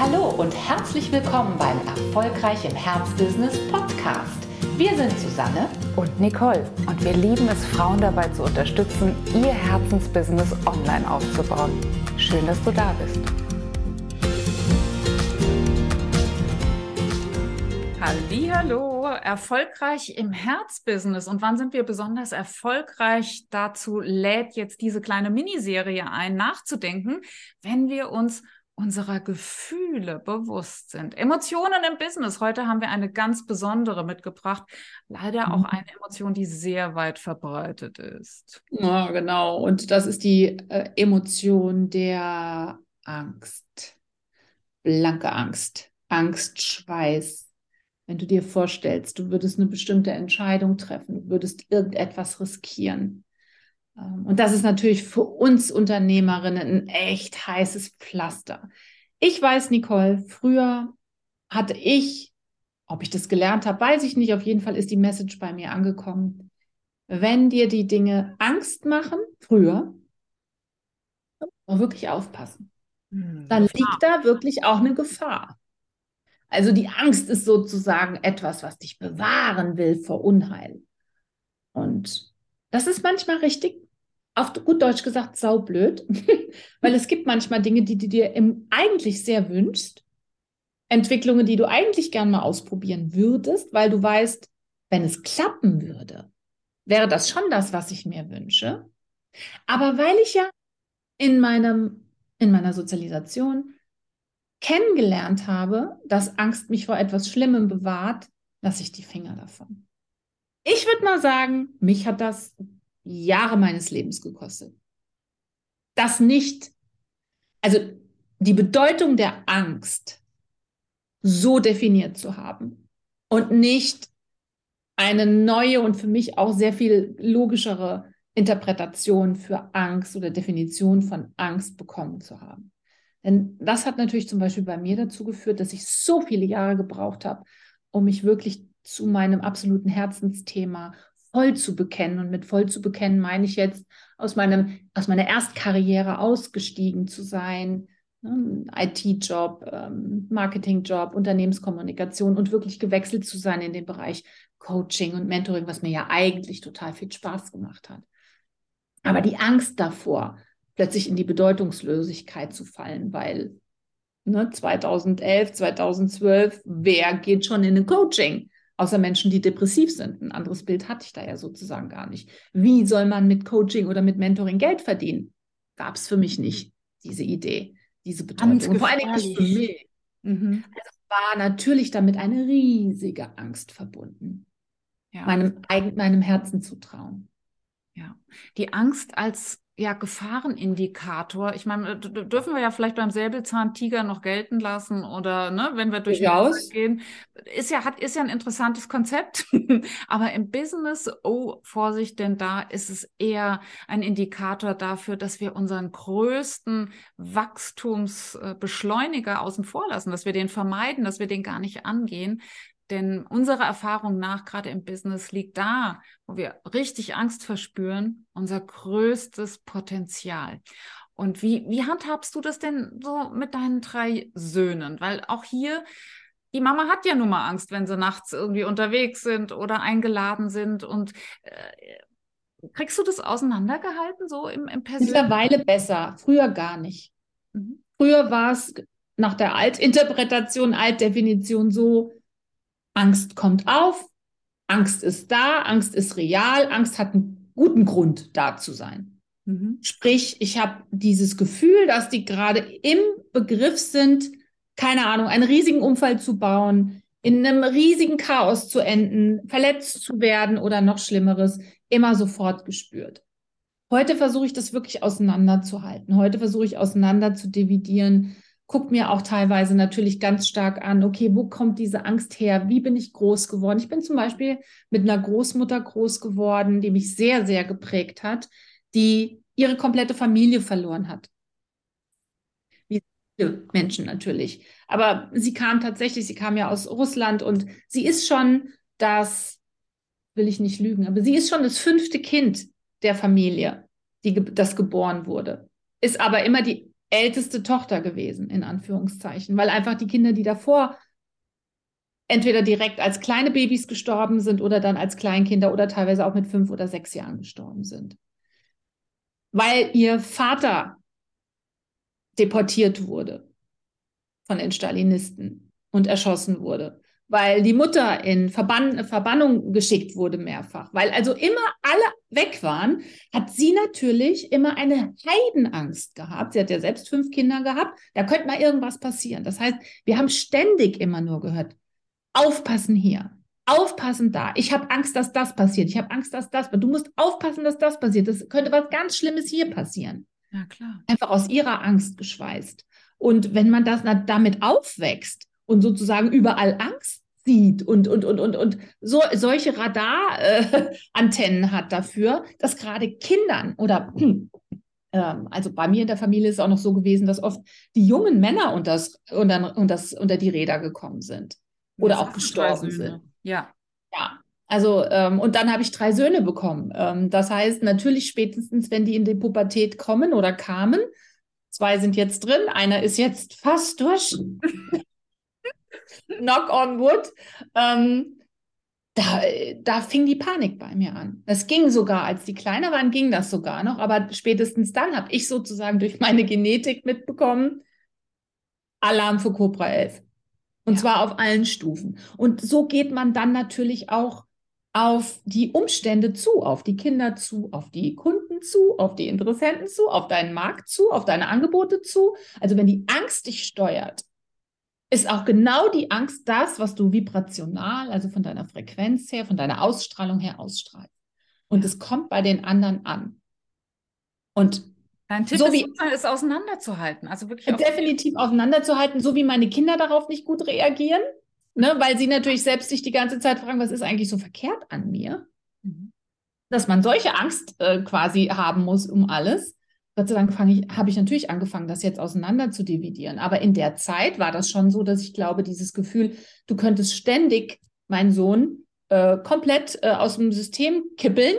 Hallo und herzlich willkommen beim Erfolgreich im Herzbusiness Podcast. Wir sind Susanne und Nicole und wir lieben es, Frauen dabei zu unterstützen, ihr Herzensbusiness online aufzubauen. Schön, dass du da bist. Hallo, erfolgreich im Herzbusiness. Und wann sind wir besonders erfolgreich? Dazu lädt jetzt diese kleine Miniserie ein, nachzudenken, wenn wir uns unserer Gefühle bewusst sind. Emotionen im Business. Heute haben wir eine ganz besondere mitgebracht. Leider auch mhm. eine Emotion, die sehr weit verbreitet ist. Ja, genau. Und das ist die äh, Emotion der Angst. Blanke Angst. Angstschweiß. Wenn du dir vorstellst, du würdest eine bestimmte Entscheidung treffen, du würdest irgendetwas riskieren und das ist natürlich für uns Unternehmerinnen ein echt heißes Pflaster. Ich weiß, Nicole, früher hatte ich, ob ich das gelernt habe, weiß ich nicht. Auf jeden Fall ist die Message bei mir angekommen. Wenn dir die Dinge Angst machen, früher, auch wirklich aufpassen. Hm, Dann liegt da wirklich auch eine Gefahr. Also die Angst ist sozusagen etwas, was dich bewahren will vor Unheil. Und das ist manchmal richtig auf gut Deutsch gesagt, saublöd, weil es gibt manchmal Dinge, die du dir eigentlich sehr wünschst, Entwicklungen, die du eigentlich gern mal ausprobieren würdest, weil du weißt, wenn es klappen würde, wäre das schon das, was ich mir wünsche. Aber weil ich ja in meinem, in meiner Sozialisation kennengelernt habe, dass Angst mich vor etwas Schlimmem bewahrt, lasse ich die Finger davon. Ich würde mal sagen, mich hat das Jahre meines Lebens gekostet. Das nicht, also die Bedeutung der Angst so definiert zu haben und nicht eine neue und für mich auch sehr viel logischere Interpretation für Angst oder Definition von Angst bekommen zu haben. Denn das hat natürlich zum Beispiel bei mir dazu geführt, dass ich so viele Jahre gebraucht habe, um mich wirklich zu meinem absoluten Herzensthema voll zu bekennen. Und mit voll zu bekennen meine ich jetzt, aus, meinem, aus meiner Erstkarriere ausgestiegen zu sein, ne, IT-Job, ähm, Marketing-Job, Unternehmenskommunikation und wirklich gewechselt zu sein in den Bereich Coaching und Mentoring, was mir ja eigentlich total viel Spaß gemacht hat. Aber die Angst davor, plötzlich in die Bedeutungslosigkeit zu fallen, weil ne, 2011, 2012, wer geht schon in ein Coaching? Außer Menschen, die depressiv sind. Ein anderes Bild hatte ich da ja sozusagen gar nicht. Wie soll man mit Coaching oder mit Mentoring Geld verdienen? Gab es für mich nicht diese Idee, diese Bedeutung. Vor allem nicht für mich. Mhm. Also war natürlich damit eine riesige Angst verbunden, ja. meinem, meinem Herzen zu trauen. Ja, die Angst als ja, Gefahrenindikator. Ich meine, dürfen wir ja vielleicht beim Säbelzahntiger noch gelten lassen oder ne, wenn wir durch die gehen. Ist ja, hat, ist ja ein interessantes Konzept. Aber im Business, oh, Vorsicht, denn da ist es eher ein Indikator dafür, dass wir unseren größten Wachstumsbeschleuniger außen vor lassen, dass wir den vermeiden, dass wir den gar nicht angehen. Denn unserer Erfahrung nach, gerade im Business, liegt da, wo wir richtig Angst verspüren, unser größtes Potenzial. Und wie, wie handhabst du das denn so mit deinen drei Söhnen? Weil auch hier, die Mama hat ja nun mal Angst, wenn sie nachts irgendwie unterwegs sind oder eingeladen sind. Und äh, kriegst du das auseinandergehalten, so im, im Persönlichen? Mittlerweile besser, früher gar nicht. Mhm. Früher war es nach der Altinterpretation, Altdefinition so, Angst kommt auf, Angst ist da, Angst ist real, Angst hat einen guten Grund da zu sein. Mhm. Sprich, ich habe dieses Gefühl, dass die gerade im Begriff sind, keine Ahnung, einen riesigen Unfall zu bauen, in einem riesigen Chaos zu enden, verletzt zu werden oder noch Schlimmeres, immer sofort gespürt. Heute versuche ich das wirklich auseinanderzuhalten. Heute versuche ich auseinander zu dividieren, gucke mir auch teilweise natürlich ganz stark an, okay, wo kommt diese Angst her? Wie bin ich groß geworden? Ich bin zum Beispiel mit einer Großmutter groß geworden, die mich sehr, sehr geprägt hat, die ihre komplette Familie verloren hat. Wie viele Menschen natürlich. Aber sie kam tatsächlich, sie kam ja aus Russland und sie ist schon das, will ich nicht lügen, aber sie ist schon das fünfte Kind der Familie, die, das geboren wurde. Ist aber immer die älteste Tochter gewesen, in Anführungszeichen, weil einfach die Kinder, die davor entweder direkt als kleine Babys gestorben sind oder dann als Kleinkinder oder teilweise auch mit fünf oder sechs Jahren gestorben sind. Weil ihr Vater deportiert wurde von den Stalinisten und erschossen wurde weil die Mutter in Verbann Verbannung geschickt wurde mehrfach, weil also immer alle weg waren, hat sie natürlich immer eine Heidenangst gehabt. Sie hat ja selbst fünf Kinder gehabt, da könnte mal irgendwas passieren. Das heißt, wir haben ständig immer nur gehört, aufpassen hier, aufpassen da. Ich habe Angst, dass das passiert. Ich habe Angst, dass das. Du musst aufpassen, dass das passiert. Das könnte was ganz Schlimmes hier passieren. Ja, klar. Einfach aus ihrer Angst geschweißt. Und wenn man das damit aufwächst, und sozusagen überall Angst sieht und, und, und, und, und so, solche Radarantennen äh, hat dafür, dass gerade Kindern oder ähm, also bei mir in der Familie ist es auch noch so gewesen, dass oft die jungen Männer unter, das, unter, unter, unter die Räder gekommen sind oder das auch gestorben sind. Ja. Ja. Also, ähm, und dann habe ich drei Söhne bekommen. Ähm, das heißt, natürlich spätestens, wenn die in die Pubertät kommen oder kamen, zwei sind jetzt drin, einer ist jetzt fast durch. knock on wood, ähm, da, da fing die Panik bei mir an. Das ging sogar, als die kleiner waren, ging das sogar noch, aber spätestens dann habe ich sozusagen durch meine Genetik mitbekommen, Alarm für Cobra 11. Und ja. zwar auf allen Stufen. Und so geht man dann natürlich auch auf die Umstände zu, auf die Kinder zu, auf die Kunden zu, auf die Interessenten zu, auf deinen Markt zu, auf deine Angebote zu. Also wenn die Angst dich steuert, ist auch genau die Angst das, was du vibrational, also von deiner Frequenz her, von deiner Ausstrahlung her ausstrahlst. Und es kommt bei den anderen an. Und Dein Tipp so ist, wie, es auseinanderzuhalten. Also wirklich definitiv auseinanderzuhalten, so wie meine Kinder darauf nicht gut reagieren, ne, weil sie natürlich selbst sich die ganze Zeit fragen, was ist eigentlich so verkehrt an mir? Mhm. Dass man solche Angst äh, quasi haben muss um alles. Gott sei Dank habe ich natürlich angefangen, das jetzt auseinander zu dividieren. Aber in der Zeit war das schon so, dass ich glaube, dieses Gefühl, du könntest ständig meinen Sohn äh, komplett äh, aus dem System kippeln,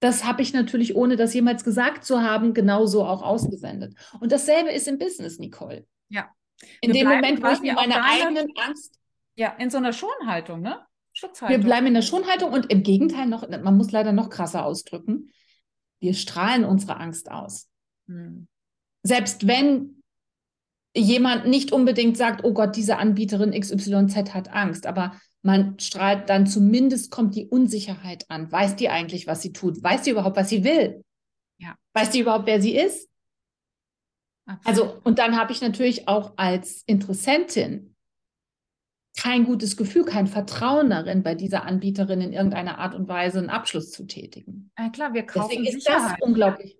das habe ich natürlich, ohne das jemals gesagt zu haben, genauso auch ausgesendet. Und dasselbe ist im Business, Nicole. Ja. In Wir dem Moment, wo ich mir meine eigenen Angst. Ja, in so einer Schonhaltung, ne? Schutzhaltung. Wir bleiben in der Schonhaltung und im Gegenteil noch, man muss leider noch krasser ausdrücken wir strahlen unsere Angst aus. Mhm. Selbst wenn jemand nicht unbedingt sagt, oh Gott, diese Anbieterin XYZ hat Angst, aber man strahlt dann zumindest kommt die Unsicherheit an. Weiß die eigentlich, was sie tut? Weiß die überhaupt, was sie will? Ja. Weiß die überhaupt, wer sie ist? Absolut. Also, und dann habe ich natürlich auch als Interessentin kein gutes Gefühl, kein Vertrauen darin, bei dieser Anbieterin in irgendeiner Art und Weise einen Abschluss zu tätigen. Ja, klar, wir kaufen Deswegen ist Sicherheit. das unglaublich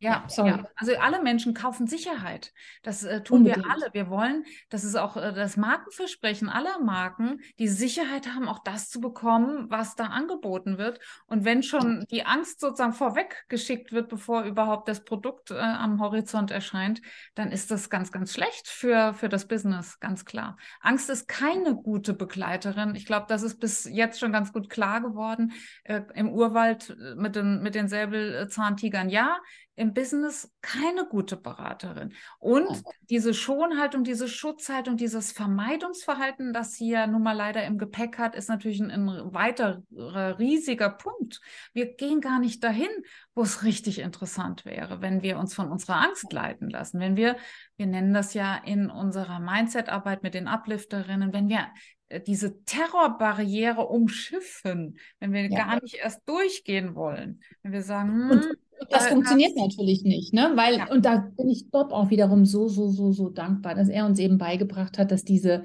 ja, ja, also alle Menschen kaufen Sicherheit. Das äh, tun Unbedingt. wir alle. Wir wollen, das ist auch äh, das Markenversprechen aller Marken, die Sicherheit haben, auch das zu bekommen, was da angeboten wird. Und wenn schon die Angst sozusagen vorweggeschickt wird, bevor überhaupt das Produkt äh, am Horizont erscheint, dann ist das ganz, ganz schlecht für, für das Business, ganz klar. Angst ist keine gute Begleiterin. Ich glaube, das ist bis jetzt schon ganz gut klar geworden. Äh, Im Urwald äh, mit den, mit den Säbelzahntigern, ja im Business keine gute Beraterin. Und diese Schonhaltung, diese Schutzhaltung, dieses Vermeidungsverhalten, das sie ja nun mal leider im Gepäck hat, ist natürlich ein, ein weiterer riesiger Punkt. Wir gehen gar nicht dahin, wo es richtig interessant wäre, wenn wir uns von unserer Angst leiten lassen. Wenn wir, wir nennen das ja in unserer Mindset-Arbeit mit den Uplifterinnen, wenn wir äh, diese Terrorbarriere umschiffen, wenn wir ja. gar nicht erst durchgehen wollen, wenn wir sagen, hm, das äh, funktioniert natürlich nicht, ne? Weil, ja. und da bin ich Bob auch wiederum so, so, so, so dankbar, dass er uns eben beigebracht hat, dass diese,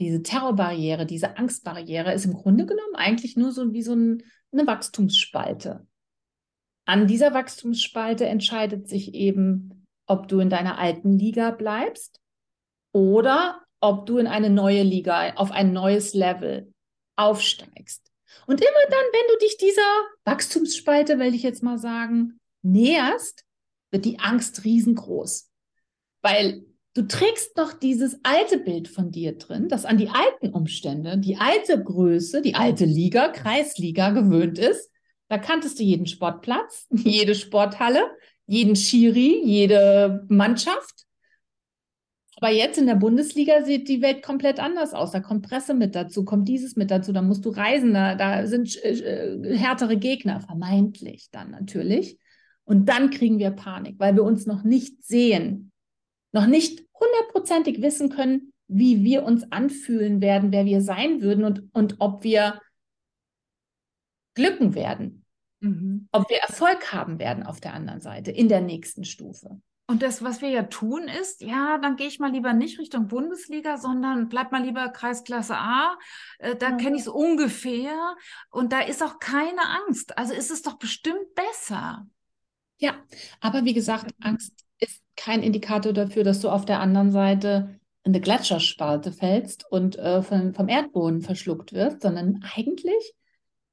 diese Terrorbarriere, diese Angstbarriere ist im Grunde genommen eigentlich nur so wie so ein, eine Wachstumsspalte. An dieser Wachstumsspalte entscheidet sich eben, ob du in deiner alten Liga bleibst oder ob du in eine neue Liga, auf ein neues Level aufsteigst. Und immer dann, wenn du dich dieser Wachstumsspalte, will ich jetzt mal sagen, näherst, wird die Angst riesengroß. Weil du trägst noch dieses alte Bild von dir drin, das an die alten Umstände, die alte Größe, die alte Liga, Kreisliga gewöhnt ist. Da kanntest du jeden Sportplatz, jede Sporthalle, jeden Schiri, jede Mannschaft. Aber jetzt in der Bundesliga sieht die Welt komplett anders aus. Da kommt Presse mit dazu, kommt dieses mit dazu, da musst du reisen, da, da sind äh, äh, härtere Gegner, vermeintlich dann natürlich. Und dann kriegen wir Panik, weil wir uns noch nicht sehen, noch nicht hundertprozentig wissen können, wie wir uns anfühlen werden, wer wir sein würden und, und ob wir glücken werden, mhm. ob wir Erfolg haben werden auf der anderen Seite in der nächsten Stufe. Und das, was wir ja tun, ist, ja, dann gehe ich mal lieber nicht Richtung Bundesliga, sondern bleib mal lieber Kreisklasse A. Äh, da ja. kenne ich es ungefähr und da ist auch keine Angst. Also ist es doch bestimmt besser. Ja, aber wie gesagt, Angst ist kein Indikator dafür, dass du auf der anderen Seite in eine Gletscherspalte fällst und äh, von, vom Erdboden verschluckt wirst, sondern eigentlich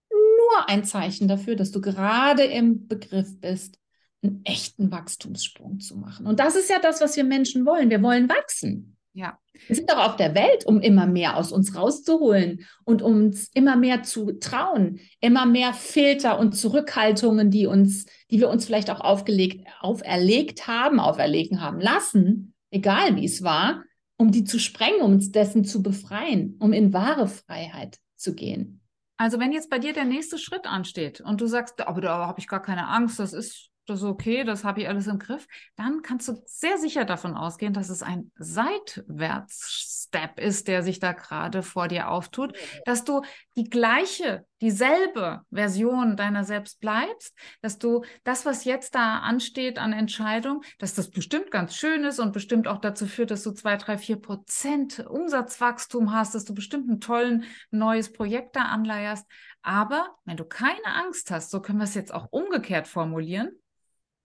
nur ein Zeichen dafür, dass du gerade im Begriff bist, einen echten Wachstumssprung zu machen. Und das ist ja das, was wir Menschen wollen. Wir wollen wachsen. Ja. Wir sind doch auf der Welt, um immer mehr aus uns rauszuholen und uns immer mehr zu trauen, immer mehr Filter und Zurückhaltungen, die uns, die wir uns vielleicht auch aufgelegt, auferlegt haben, auferlegen haben lassen, egal wie es war, um die zu sprengen, um uns dessen zu befreien, um in wahre Freiheit zu gehen. Also wenn jetzt bei dir der nächste Schritt ansteht und du sagst, aber da habe ich gar keine Angst, das ist das ist okay, das habe ich alles im Griff, dann kannst du sehr sicher davon ausgehen, dass es ein Seitwärts-Step ist, der sich da gerade vor dir auftut, dass du die gleiche, dieselbe Version deiner selbst bleibst, dass du das, was jetzt da ansteht an Entscheidung, dass das bestimmt ganz schön ist und bestimmt auch dazu führt, dass du zwei, drei, vier Prozent Umsatzwachstum hast, dass du bestimmt ein tolles neues Projekt da anleierst. Aber wenn du keine Angst hast, so können wir es jetzt auch umgekehrt formulieren,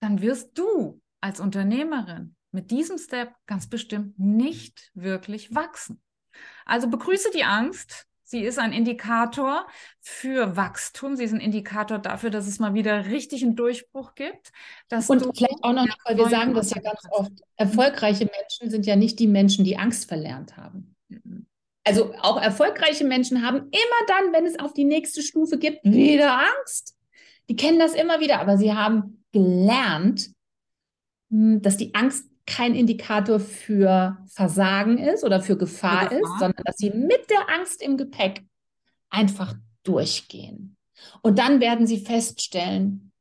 dann wirst du als Unternehmerin mit diesem Step ganz bestimmt nicht wirklich wachsen. Also begrüße die Angst. Sie ist ein Indikator für Wachstum. Sie ist ein Indikator dafür, dass es mal wieder richtig einen Durchbruch gibt. Und vielleicht auch noch, Nicole, wir sagen das ja ganz oft. Erfolgreiche Menschen sind ja nicht die Menschen, die Angst verlernt haben. Mhm. Also auch erfolgreiche Menschen haben immer dann, wenn es auf die nächste Stufe gibt, wieder Angst. Die kennen das immer wieder, aber sie haben gelernt, hm, dass die Angst kein Indikator für Versagen ist oder für Gefahr, Gefahr, ist, sondern dass sie mit der Angst im Gepäck einfach durchgehen. Und dann werden sie feststellen,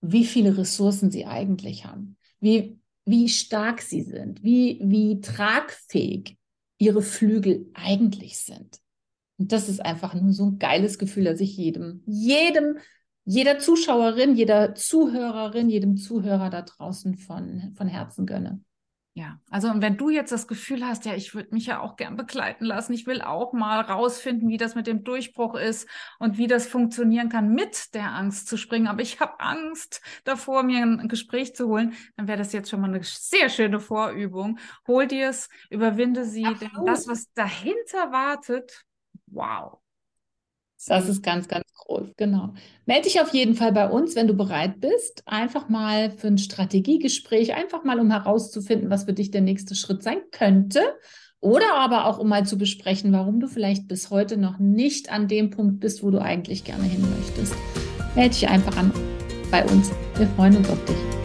wie viele Ressourcen sie eigentlich haben, wie, wie stark sie sind, wie, wie tragfähig ihre Flügel eigentlich sind. Und das ist einfach nur so ein geiles Gefühl, dass ich jedem, jedem jeder Zuschauerin, jeder Zuhörerin, jedem Zuhörer da draußen von, von Herzen gönne. Ja, also und wenn du jetzt das Gefühl hast, ja, ich würde mich ja auch gern begleiten lassen, ich will auch mal rausfinden, wie das mit dem Durchbruch ist und wie das funktionieren kann, mit der Angst zu springen, aber ich habe Angst davor, mir ein Gespräch zu holen, dann wäre das jetzt schon mal eine sehr schöne Vorübung. Hol dir es, überwinde sie, Ach, denn das, was dahinter wartet, wow. Das ist ganz, ganz groß, genau. Melde dich auf jeden Fall bei uns, wenn du bereit bist. Einfach mal für ein Strategiegespräch, einfach mal, um herauszufinden, was für dich der nächste Schritt sein könnte. Oder aber auch, um mal zu besprechen, warum du vielleicht bis heute noch nicht an dem Punkt bist, wo du eigentlich gerne hin möchtest. Melde dich einfach an bei uns. Wir freuen uns auf dich.